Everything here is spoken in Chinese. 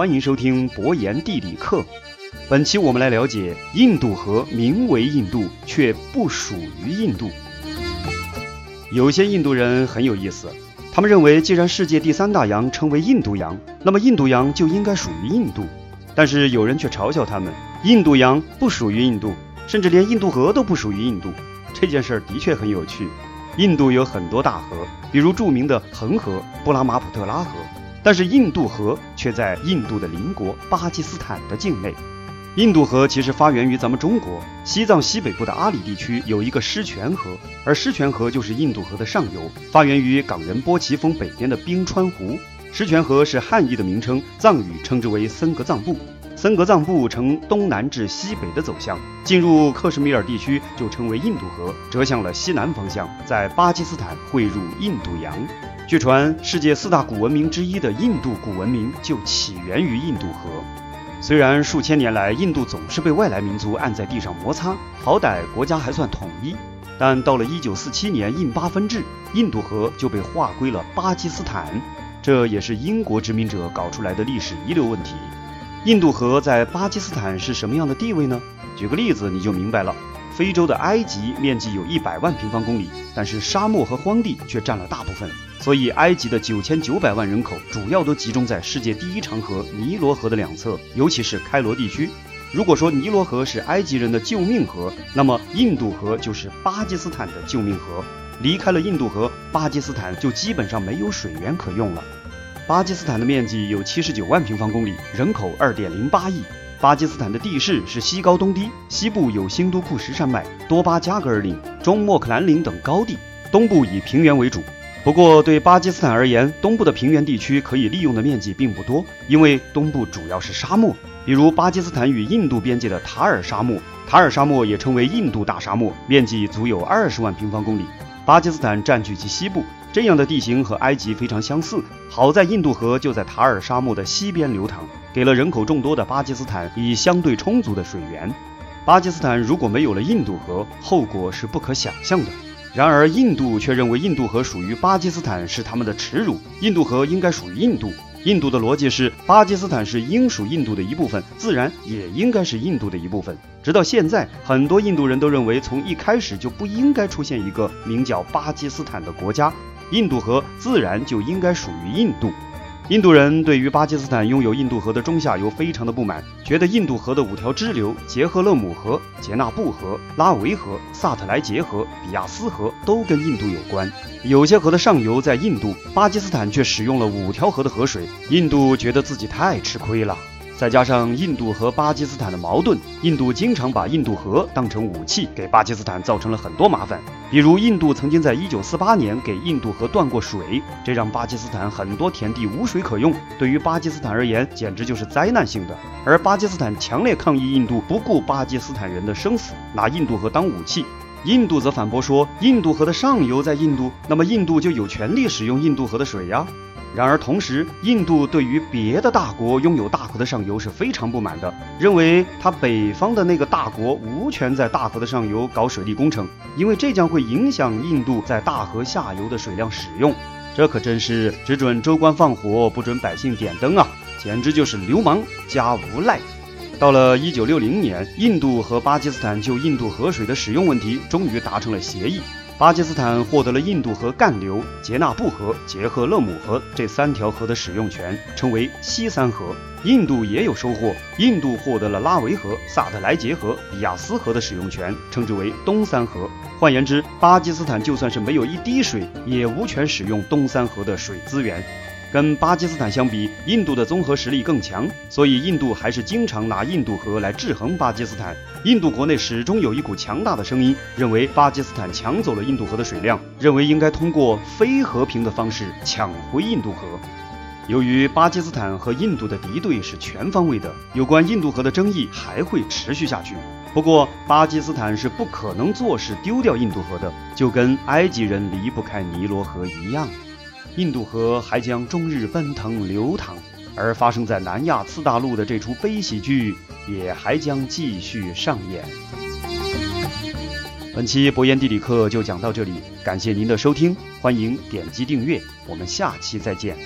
欢迎收听博言地理课。本期我们来了解印度河名为印度，却不属于印度。有些印度人很有意思，他们认为既然世界第三大洋称为印度洋，那么印度洋就应该属于印度。但是有人却嘲笑他们，印度洋不属于印度，甚至连印度河都不属于印度。这件事儿的确很有趣。印度有很多大河，比如著名的恒河、布拉马普特拉河，但是印度河却在印度的邻国巴基斯坦的境内。印度河其实发源于咱们中国西藏西北部的阿里地区，有一个狮泉河，而狮泉河就是印度河的上游，发源于冈仁波齐峰北边的冰川湖。狮泉河是汉译的名称，藏语称之为森格藏布。森格藏布呈东南至西北的走向，进入克什米尔地区就称为印度河，折向了西南方向，在巴基斯坦汇入印度洋。据传，世界四大古文明之一的印度古文明就起源于印度河。虽然数千年来印度总是被外来民族按在地上摩擦，好歹国家还算统一，但到了1947年印巴分治，印度河就被划归了巴基斯坦，这也是英国殖民者搞出来的历史遗留问题。印度河在巴基斯坦是什么样的地位呢？举个例子你就明白了。非洲的埃及面积有一百万平方公里，但是沙漠和荒地却占了大部分，所以埃及的九千九百万人口主要都集中在世界第一长河尼罗河的两侧，尤其是开罗地区。如果说尼罗河是埃及人的救命河，那么印度河就是巴基斯坦的救命河。离开了印度河，巴基斯坦就基本上没有水源可用了。巴基斯坦的面积有七十九万平方公里，人口二点零八亿。巴基斯坦的地势是西高东低，西部有新都库什山脉、多巴加格尔岭、中莫克兰岭等高地，东部以平原为主。不过，对巴基斯坦而言，东部的平原地区可以利用的面积并不多，因为东部主要是沙漠，比如巴基斯坦与印度边界的塔尔沙漠。塔尔沙漠也称为印度大沙漠，面积足有二十万平方公里。巴基斯坦占据其西部。这样的地形和埃及非常相似，好在印度河就在塔尔沙漠的西边流淌，给了人口众多的巴基斯坦以相对充足的水源。巴基斯坦如果没有了印度河，后果是不可想象的。然而，印度却认为印度河属于巴基斯坦是他们的耻辱，印度河应该属于印度。印度的逻辑是，巴基斯坦是应属印度的一部分，自然也应该是印度的一部分。直到现在，很多印度人都认为，从一开始就不应该出现一个名叫巴基斯坦的国家，印度河自然就应该属于印度。印度人对于巴基斯坦拥有印度河的中下游非常的不满，觉得印度河的五条支流——杰赫勒姆河、杰纳布河、拉维河、萨特莱杰河、比亚斯河都跟印度有关。有些河的上游在印度，巴基斯坦却使用了五条河的河水，印度觉得自己太吃亏了。再加上印度和巴基斯坦的矛盾，印度经常把印度河当成武器，给巴基斯坦造成了很多麻烦。比如，印度曾经在1948年给印度河断过水，这让巴基斯坦很多田地无水可用，对于巴基斯坦而言简直就是灾难性的。而巴基斯坦强烈抗议印度不顾巴基斯坦人的生死，拿印度河当武器。印度则反驳说，印度河的上游在印度，那么印度就有权利使用印度河的水呀。然而，同时，印度对于别的大国拥有大河的上游是非常不满的，认为他北方的那个大国无权在大河的上游搞水利工程，因为这将会影响印度在大河下游的水量使用。这可真是只准州官放火，不准百姓点灯啊！简直就是流氓加无赖。到了一九六零年，印度和巴基斯坦就印度河水的使用问题终于达成了协议。巴基斯坦获得了印度河干流杰纳布河、杰赫勒姆河这三条河的使用权，称为西三河。印度也有收获，印度获得了拉维河、萨特莱杰河、比亚斯河的使用权，称之为东三河。换言之，巴基斯坦就算是没有一滴水，也无权使用东三河的水资源。跟巴基斯坦相比，印度的综合实力更强，所以印度还是经常拿印度河来制衡巴基斯坦。印度国内始终有一股强大的声音，认为巴基斯坦抢走了印度河的水量，认为应该通过非和平的方式抢回印度河。由于巴基斯坦和印度的敌对是全方位的，有关印度河的争议还会持续下去。不过，巴基斯坦是不可能坐视丢掉印度河的，就跟埃及人离不开尼罗河一样。印度河还将终日奔腾流淌，而发生在南亚次大陆的这出悲喜剧也还将继续上演。本期博言地理课就讲到这里，感谢您的收听，欢迎点击订阅，我们下期再见。